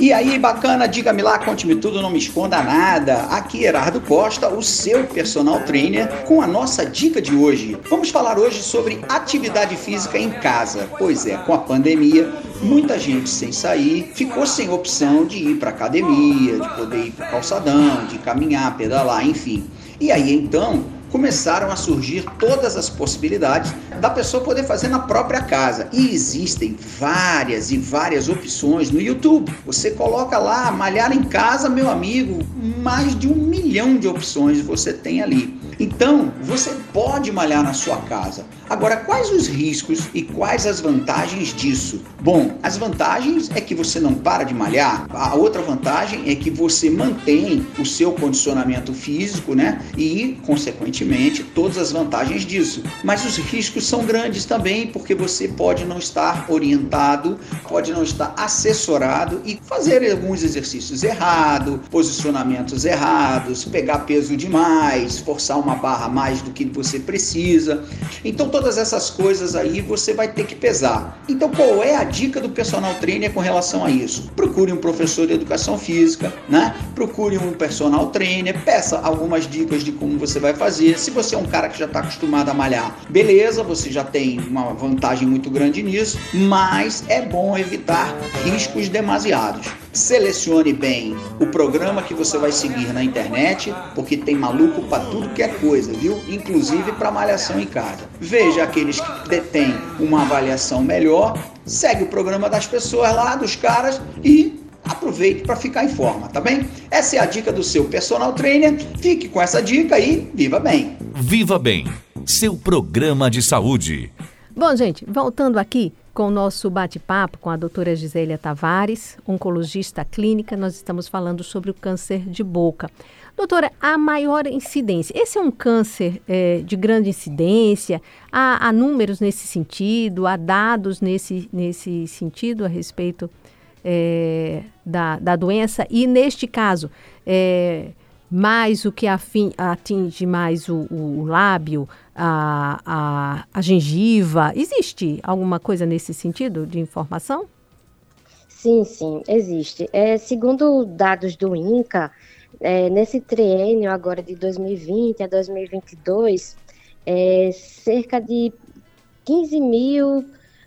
E aí, bacana, diga-me lá, conte-me tudo, não me esconda nada. Aqui, Gerardo Costa, o seu personal trainer, com a nossa dica de hoje. Vamos falar hoje sobre atividade física em casa. Pois é, com a pandemia, muita gente sem sair ficou sem opção de ir para academia, de poder ir para calçadão, de caminhar, pedalar, enfim. E aí então começaram a surgir todas as possibilidades da pessoa poder fazer na própria casa. E existem várias e várias opções no YouTube. Você coloca lá, malhar em casa, meu amigo, mais de um milhão de opções você tem ali. Então, você pode malhar na sua casa. Agora, quais os riscos e quais as vantagens disso? Bom, as vantagens é que você não para de malhar. A outra vantagem é que você mantém o seu condicionamento físico, né? E, consequentemente, todas as vantagens disso. Mas os riscos são grandes também, porque você pode não estar orientado, pode não estar assessorado e fazer alguns exercícios errados, posicionamentos errados, pegar peso demais, forçar uma barra mais do que você precisa. Então todas essas coisas aí você vai ter que pesar. Então qual é a dica do personal trainer com relação a isso? Procure um professor de educação física, né? Procure um personal trainer, peça algumas dicas de como você vai fazer. Se você é um cara que já está acostumado a malhar, beleza, você já tem uma vantagem muito grande nisso, mas é bom evitar riscos demasiados. Selecione bem o programa que você vai seguir na internet, porque tem maluco para tudo que é coisa, viu? Inclusive para malhação em casa. Veja aqueles que detêm uma avaliação melhor, segue o programa das pessoas lá, dos caras e aproveite para ficar em forma, tá bem? Essa é a dica do seu personal trainer. Fique com essa dica e viva bem. Viva bem, seu programa de saúde. Bom, gente, voltando aqui com o nosso bate-papo com a doutora Gisélia Tavares, oncologista clínica, nós estamos falando sobre o câncer de boca. Doutora, a maior incidência, esse é um câncer é, de grande incidência? Há, há, números nesse sentido? Há dados nesse, nesse sentido a respeito é, da, da doença e, neste caso, é, mais o que afim, atinge mais o, o lábio, a, a, a, gengiva. Existe alguma coisa nesse sentido de informação? Sim, sim, existe. É, segundo dados do INCA, é, nesse triênio agora de 2020 a 2022, é, cerca de 15 mil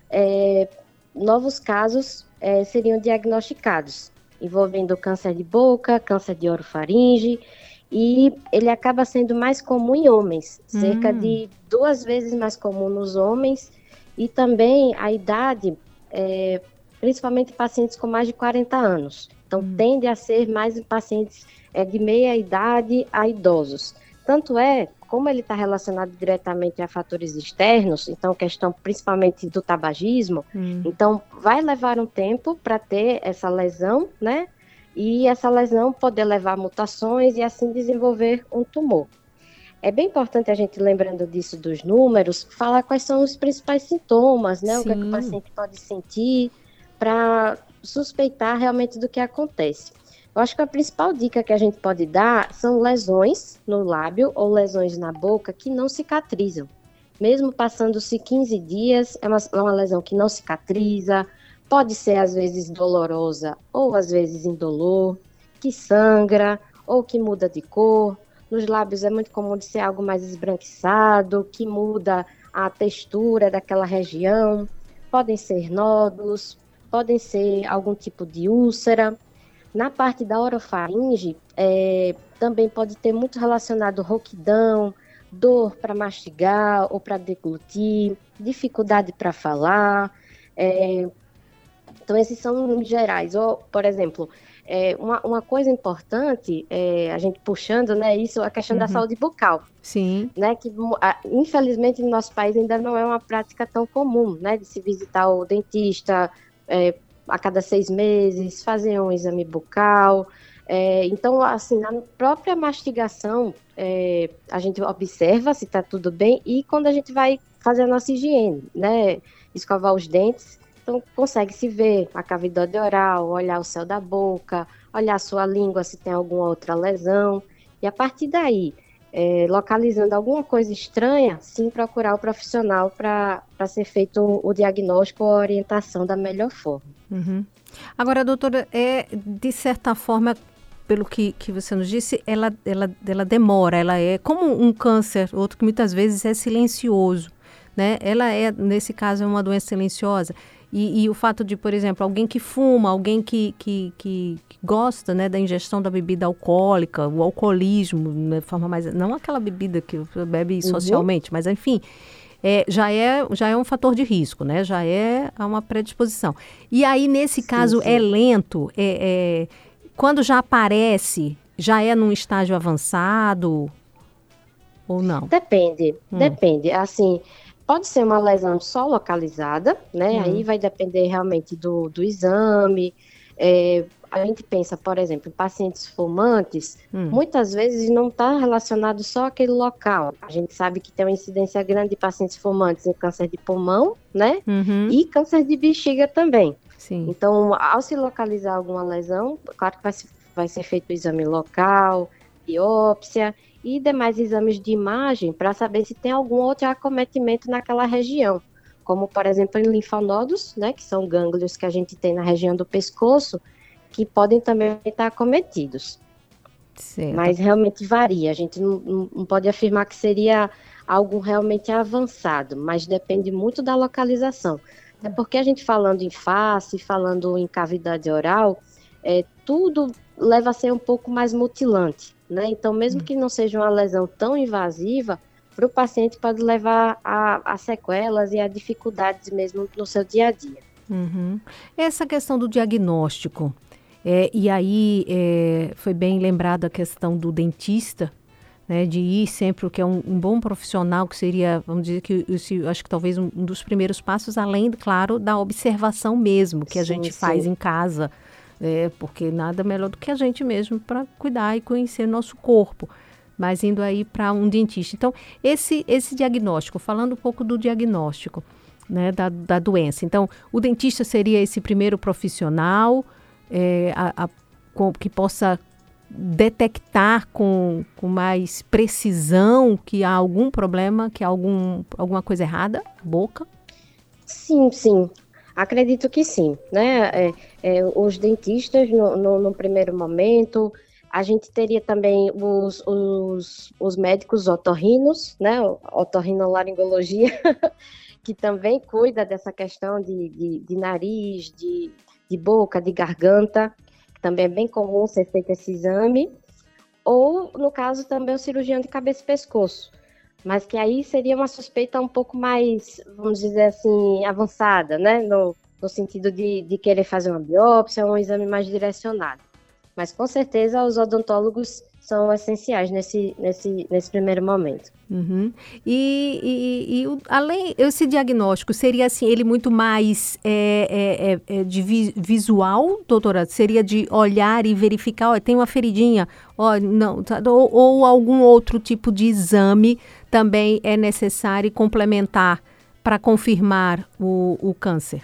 é, novos casos é, seriam diagnosticados, envolvendo câncer de boca, câncer de orofaringe, e ele acaba sendo mais comum em homens, hum. cerca de duas vezes mais comum nos homens, e também a idade, é, principalmente pacientes com mais de 40 anos. Então, hum. tende a ser mais em pacientes é, de meia idade a idosos. Tanto é como ele está relacionado diretamente a fatores externos, então questão principalmente do tabagismo, hum. então vai levar um tempo para ter essa lesão, né? E essa lesão poder levar a mutações e assim desenvolver um tumor. É bem importante a gente, lembrando disso dos números, falar quais são os principais sintomas, né? Sim. O que, é que o paciente pode sentir para suspeitar realmente do que acontece. Eu acho que a principal dica que a gente pode dar são lesões no lábio ou lesões na boca que não cicatrizam. Mesmo passando-se 15 dias, é uma, é uma lesão que não cicatriza, pode ser às vezes dolorosa ou às vezes indolor, que sangra ou que muda de cor. Nos lábios é muito comum de ser algo mais esbranquiçado, que muda a textura daquela região. Podem ser nódulos, podem ser algum tipo de úlcera. Na parte da orofaringe, é, também pode ter muito relacionado rouquidão, dor para mastigar ou para deglutir, dificuldade para falar. É, então, esses são gerais. Ou, por exemplo, é, uma, uma, coisa importante, é, a gente puxando, né, isso, a questão uhum. da saúde bucal. Sim. Né, que, infelizmente, no nosso país ainda não é uma prática tão comum, né, de se visitar o dentista, é, a cada seis meses, fazer um exame bucal. É, então, assim, na própria mastigação, é, a gente observa se está tudo bem e quando a gente vai fazer a nossa higiene, né? Escovar os dentes, então consegue se ver a cavidade oral, olhar o céu da boca, olhar a sua língua se tem alguma outra lesão. E a partir daí, é, localizando alguma coisa estranha, sim procurar o profissional para ser feito o, diagnóstico ou a orientação da melhor forma. Uhum. Agora, doutora, é de certa forma, pelo que, que você nos disse, ela, ela, ela demora, ela é como um câncer, outro que muitas vezes é silencioso, né? Ela é, nesse caso, é uma doença silenciosa. E, e, o fato de, por exemplo, alguém que fuma, alguém que, que, que, que gosta né, da ingestão da bebida alcoólica, o alcoolismo, de né, forma mais. Não aquela bebida que bebe uhum. socialmente, mas enfim. É, já, é, já é um fator de risco, né? Já é uma predisposição. E aí, nesse sim, caso, sim. é lento? É, é, quando já aparece, já é num estágio avançado ou não? Depende, hum. depende. Assim, Pode ser uma lesão só localizada, né? Uhum. Aí vai depender realmente do, do exame. É, a gente pensa, por exemplo, em pacientes fumantes, uhum. muitas vezes não está relacionado só àquele local. A gente sabe que tem uma incidência grande de pacientes fumantes em câncer de pulmão, né? Uhum. E câncer de bexiga também. Sim. Então, ao se localizar alguma lesão, claro que vai, vai ser feito o exame local, biópsia, e demais exames de imagem para saber se tem algum outro acometimento naquela região, como por exemplo em linfonodos, né, que são gânglios que a gente tem na região do pescoço, que podem também estar acometidos. Certo. Mas realmente varia, a gente não, não pode afirmar que seria algo realmente avançado, mas depende muito da localização. É porque a gente falando em face, falando em cavidade oral, é, tudo leva a ser um pouco mais mutilante. Né? Então, mesmo hum. que não seja uma lesão tão invasiva, para o paciente pode levar a, a, sequelas e a dificuldades mesmo no seu dia a dia. Uhum. Essa questão do diagnóstico, é, e aí é, foi bem lembrada a questão do dentista, né, de ir sempre, que é um, um, bom profissional, que seria, vamos dizer que esse, acho que talvez um, um, dos primeiros passos, além, claro, da observação mesmo, que sim, a gente sim. faz em casa, é, porque nada melhor do que a gente mesmo para cuidar e conhecer nosso corpo. Mas indo aí para um dentista. Então, esse, esse diagnóstico, falando um pouco do diagnóstico, né, da, da doença. Então, o dentista seria esse primeiro profissional é, a, a, que possa detectar com, com mais precisão que há algum problema, que há algum, alguma coisa errada boca? Sim, sim. Acredito que sim. Né? É, é, os dentistas, no, no, no, primeiro momento, a gente teria também os, os, os médicos otorrinos, né? otorrinolaringologia, que também cuida dessa questão de, de, de nariz, de, de boca, de garganta, também é bem comum ser feito esse exame, ou, no caso, também o cirurgião de cabeça e pescoço, mas que aí seria uma suspeita um pouco mais, vamos dizer assim, avançada, né, no, no sentido de, de querer fazer uma biópsia, um exame mais direcionado. Mas, com certeza, os odontólogos são essenciais nesse, nesse, nesse primeiro momento. Uhum. E, e, e além esse diagnóstico seria assim ele muito mais é, é, é, é de vi, visual, doutora? Seria de olhar e verificar, ó, tem uma feridinha, ó, não, tá, ou, ou, algum outro tipo de exame também é necessário complementar para confirmar o, o câncer?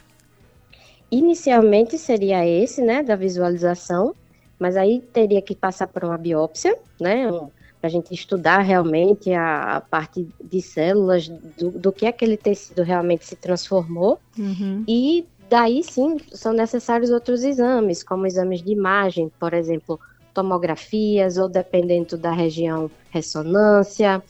Inicialmente seria esse, né, da visualização mas aí teria que passar por uma biópsia, né? Para a gente estudar realmente a, a parte de células, do, do, que aquele tecido realmente se transformou. Uhum. E daí sim são necessários outros exames, como exames de imagem, por exemplo, tomografias, ou dependendo da região, ressonância.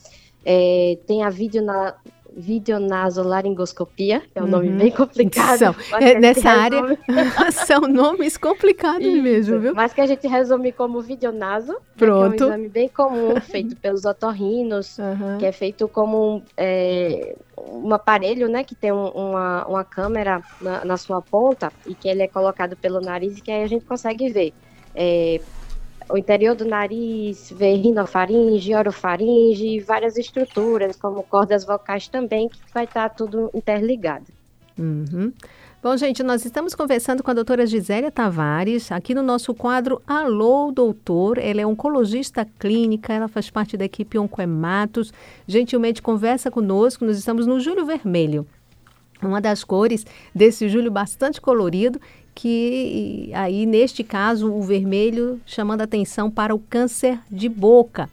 É, tem a video na, videonasolaringoscopia, que é um uhum. nome bem complicado. É, nessa área são nomes complicados Isso, mesmo, viu? Mas que a gente resume como videonaso, Pronto. que é um exame bem comum feito pelos otorrinos, uhum. que é feito como é, um aparelho, né, que tem um, uma, uma câmera na, na, sua ponta e que ele é colocado pelo nariz e que aí a gente consegue ver é, o interior do nariz, ver rinofaringe, orofaringe, várias estruturas, como cordas vocais também, que vai estar tudo interligado. Uhum. Bom, gente, nós estamos conversando com a doutora Gisélia Tavares, aqui no nosso quadro Alô, Doutor. Ela é oncologista clínica, ela faz parte da equipe Oncoematos. Gentilmente conversa conosco, nós estamos no Júlio Vermelho. Uma das cores desse julho bastante colorido que aí neste caso o vermelho chamando atenção para o câncer de boca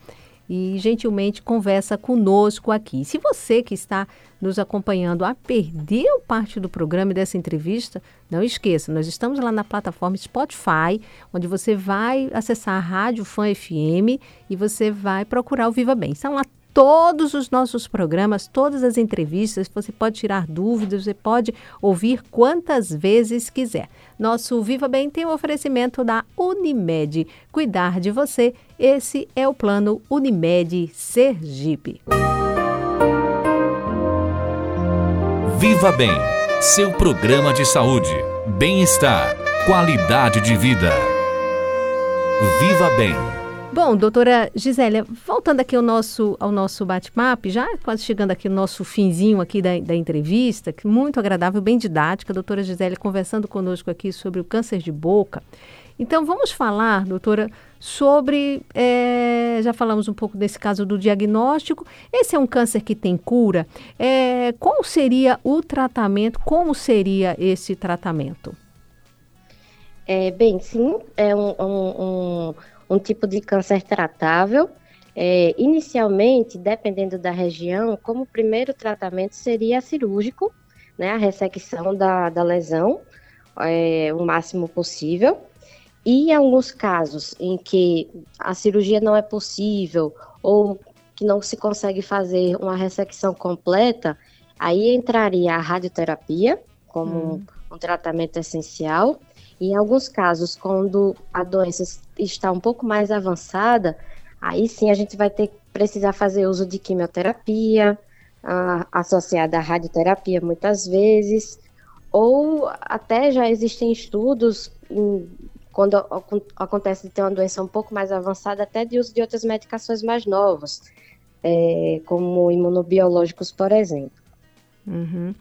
e gentilmente conversa conosco aqui. Se você que está nos acompanhando a perdeu parte do programa e dessa entrevista, não esqueça, nós estamos lá na plataforma Spotify, onde você vai acessar a Rádio Fã FM e você vai procurar o Viva Bem. São lá todos os nossos programas, todas as entrevistas. Você pode tirar dúvidas, você pode ouvir quantas vezes quiser. Nosso Viva Bem tem o um oferecimento da Unimed. Cuidar de você, esse é o plano Unimed Sergipe. Viva Bem, seu programa de saúde, bem-estar, qualidade de vida. Viva Bem. Bom, doutora Gisélia, voltando aqui ao nosso, ao nosso bate-papo, já quase chegando aqui no nosso finzinho aqui da, da entrevista, que muito agradável, bem didática, doutora Gisélia conversando conosco aqui sobre o câncer de boca. Então, vamos falar, doutora, sobre. É, já falamos um pouco desse caso do diagnóstico. Esse é um câncer que tem cura. É, qual seria o tratamento? Como seria esse tratamento? É, bem, sim, é um, um um tipo de câncer tratável. É, inicialmente, dependendo da região, como primeiro tratamento seria cirúrgico, né, a ressecção da, da lesão, é, o máximo possível. E em alguns casos em que a cirurgia não é possível ou que não se consegue fazer uma ressecção completa, aí entraria a radioterapia como hum. um tratamento essencial em alguns casos, quando a doença está um pouco mais avançada, aí sim a gente vai ter precisar fazer uso de quimioterapia, uh, associada à radioterapia muitas vezes, ou até já existem estudos em, quando acontece de ter uma doença um pouco mais avançada, até de uso de outras medicações mais novas, é, como imunobiológicos, por exemplo. Uhum.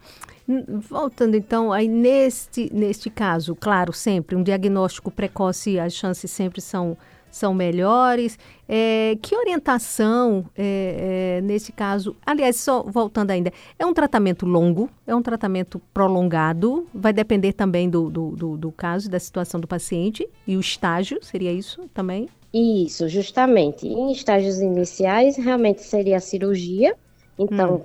Voltando então, aí neste, neste caso, claro, sempre um diagnóstico precoce, as chances sempre são, são melhores. É, que orientação, é, é, nesse caso, aliás, só voltando ainda, é um tratamento longo, é um tratamento prolongado, vai depender também do, do, do, do caso, da situação do paciente e o estágio, seria isso também? Isso, justamente. Em estágios iniciais, realmente seria a cirurgia. Então, hum.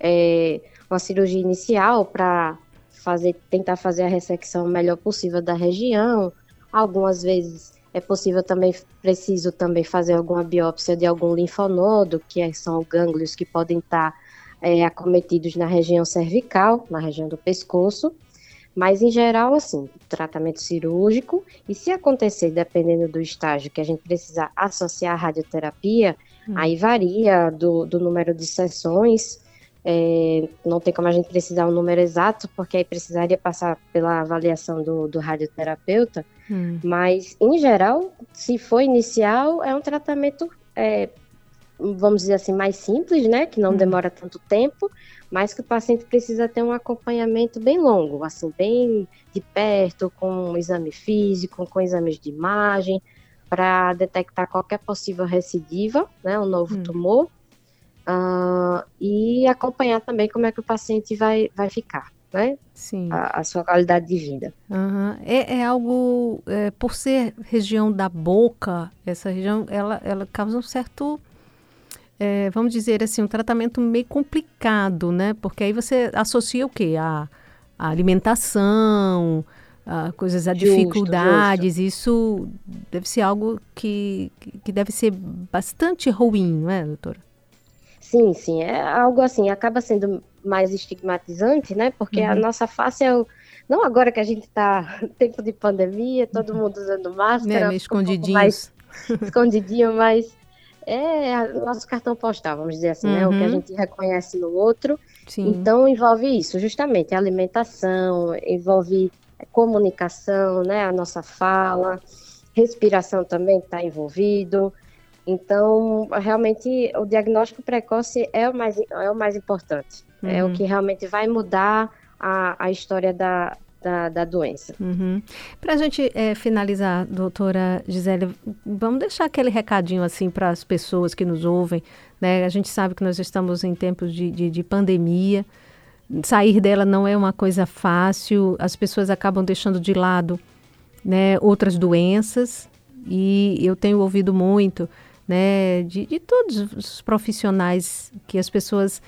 é, uma cirurgia inicial para fazer, tentar fazer a ressecção melhor possível da região. Algumas vezes é possível também, preciso também fazer alguma biópsia de algum linfonodo, que é, são gânglios que podem estar é, acometidos na região cervical, na região do pescoço. Mas, em geral, assim, tratamento cirúrgico. E se acontecer, dependendo do estágio, que a gente precisa associar a radioterapia, hum. aí varia do, do número de sessões. É, não tem como a gente precisar um número exato, porque aí precisaria passar pela avaliação do, do radioterapeuta. Hum. Mas, em geral, se for inicial, é um tratamento, é, vamos dizer assim, mais simples, né? Que não hum. demora tanto tempo mas que o paciente precisa ter um acompanhamento bem longo, assim, bem de perto, com um exame físico, com exames de imagem, para detectar qualquer possível recidiva, né, um novo hum. tumor, uh, e acompanhar também como é que o paciente vai, vai ficar. Né? Sim. A, a sua qualidade de vida. Uhum. É, é, algo, é, por ser região da boca, essa região, ela, ela causa um certo é, vamos dizer assim, um tratamento meio complicado, né? Porque aí você associa o quê? A, a alimentação, a coisas, a justo, dificuldades. Justo. Isso deve ser algo que, que deve ser bastante ruim, não é, doutora? Sim, sim. É algo assim, acaba sendo mais estigmatizante, né? Porque uhum. a nossa face é o. Não agora que a gente está tempo de pandemia, todo uhum. mundo usando máscara. Né, meio escondidinhos. Um mais escondidinho, mas é nosso cartão postal, vamos dizer assim, uhum. né? O que a uhum. gente reconhece no outro. Sim. Então envolve isso, justamente alimentação, envolve comunicação, né? A nossa fala, respiração também está envolvido. Então, realmente, o diagnóstico precoce é o mais, é o mais importante. Uhum. É o uhum. que realmente vai mudar a, a história da, da, da doença. Uhum. Para a gente é, finalizar, doutora Gisele, vamos deixar aquele recadinho assim para as pessoas que nos ouvem. Né? A gente sabe que nós estamos em tempos de, de, de pandemia, sair dela não é uma coisa fácil, as pessoas acabam deixando de lado né, outras doenças, e eu tenho ouvido muito né, de, de todos os profissionais que as pessoas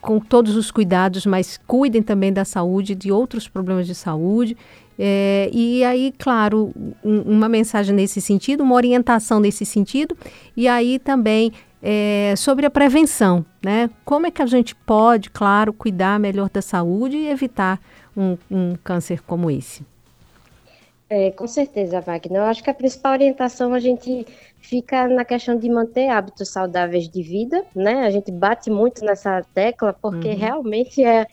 com todos os cuidados, mas cuidem também da saúde, de outros problemas de saúde. É, e aí, claro, um, uma mensagem nesse sentido, uma orientação nesse sentido, e aí também é, sobre a prevenção, né? Como é que a gente pode, claro, cuidar melhor da saúde e evitar um, um câncer como esse? É, com certeza, Wagner. Eu acho que a principal orientação a gente fica na questão de manter hábitos saudáveis de vida, né? A gente bate muito nessa tecla porque uhum. realmente é,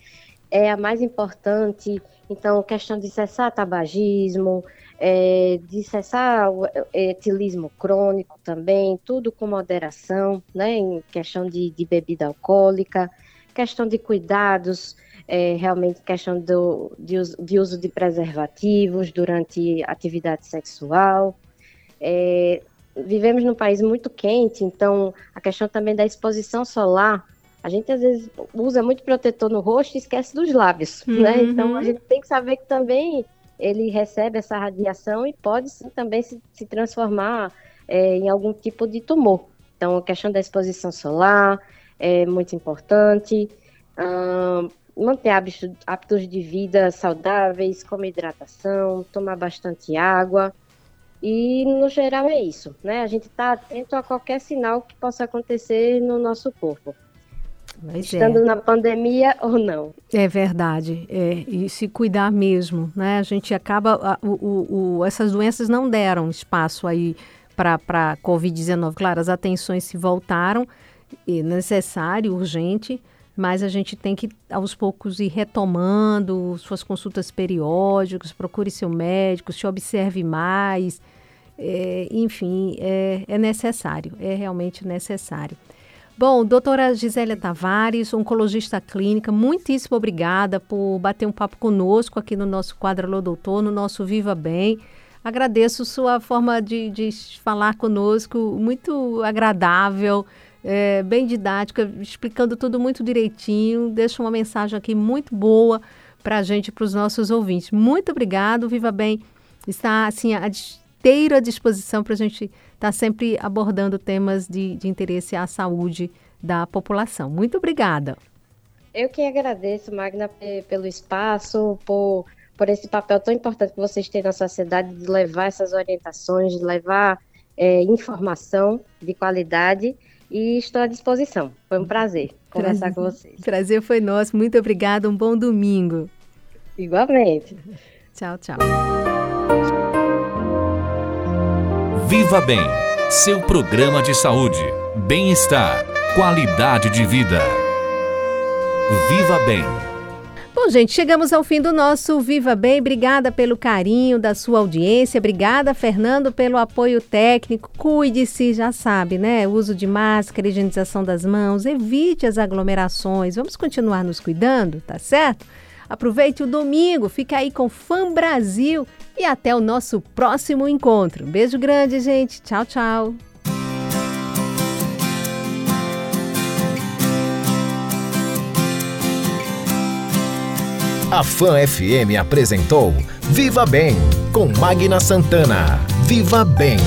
é a mais importante. Então, questão de cessar tabagismo, é, de cessar o etilismo crônico também, tudo com moderação, né? Em questão de, de bebida alcoólica, questão de cuidados é, realmente questão do, de, uso, de uso de preservativos durante atividade sexual. É, vivemos num país muito quente, então a questão também da exposição solar. A gente às vezes usa muito protetor no rosto e esquece dos lábios, né? uhum. né? Então a gente tem que saber que também ele recebe essa radiação e pode sim também se, se transformar é, em algum tipo de tumor. Então a questão da exposição solar é muito importante manter hábitos, hábitos de vida saudáveis, como hidratação, tomar bastante água. E no geral é isso, né? A gente está atento a qualquer sinal que possa acontecer no nosso corpo. Mas estando é. na pandemia ou não. É verdade, é, e se cuidar mesmo, né? A gente acaba, o, o, essas doenças não deram espaço aí para a Covid-19. Claro, as atenções se voltaram, necessário, urgente, mas a gente tem que aos poucos ir retomando suas consultas periódicas, procure seu médico, se observe mais, é, enfim, é, é necessário, é realmente necessário. Bom, doutora Gisélia Tavares, oncologista clínica, muitíssimo obrigada por bater um papo conosco aqui no nosso quadro Alô Doutor, no nosso Viva Bem. Agradeço sua forma de, de falar conosco, muito agradável, é, bem didática, explicando tudo muito direitinho. Deixa uma mensagem aqui muito boa para a gente, para os nossos ouvintes. Muito obrigado, Viva Bem. Está assim, à inteira disposição para a gente estar tá sempre abordando temas de, de interesse à saúde da população. Muito obrigada. Eu que agradeço, Magna, pelo espaço, por, por esse papel tão importante que vocês têm na sociedade de levar essas orientações, de levar é, informação de qualidade e estou à disposição. Foi um prazer conversar prazer. com vocês. Prazer foi nosso. Muito obrigada. Um bom domingo. Igualmente. tchau, tchau. Viva Bem, seu programa de saúde, bem-estar, qualidade de vida. Viva Bem. Bom, gente, chegamos ao fim do nosso Viva Bem. Obrigada pelo carinho da sua audiência. Obrigada, Fernando, pelo apoio técnico. Cuide-se, já sabe, né? Uso de máscara, higienização das mãos, evite as aglomerações. Vamos continuar nos cuidando, tá certo? Aproveite o domingo, fica aí com Fã Brasil e até o nosso próximo encontro. Beijo grande, gente. Tchau, tchau. A Fã FM apresentou Viva Bem com Magna Santana. Viva Bem.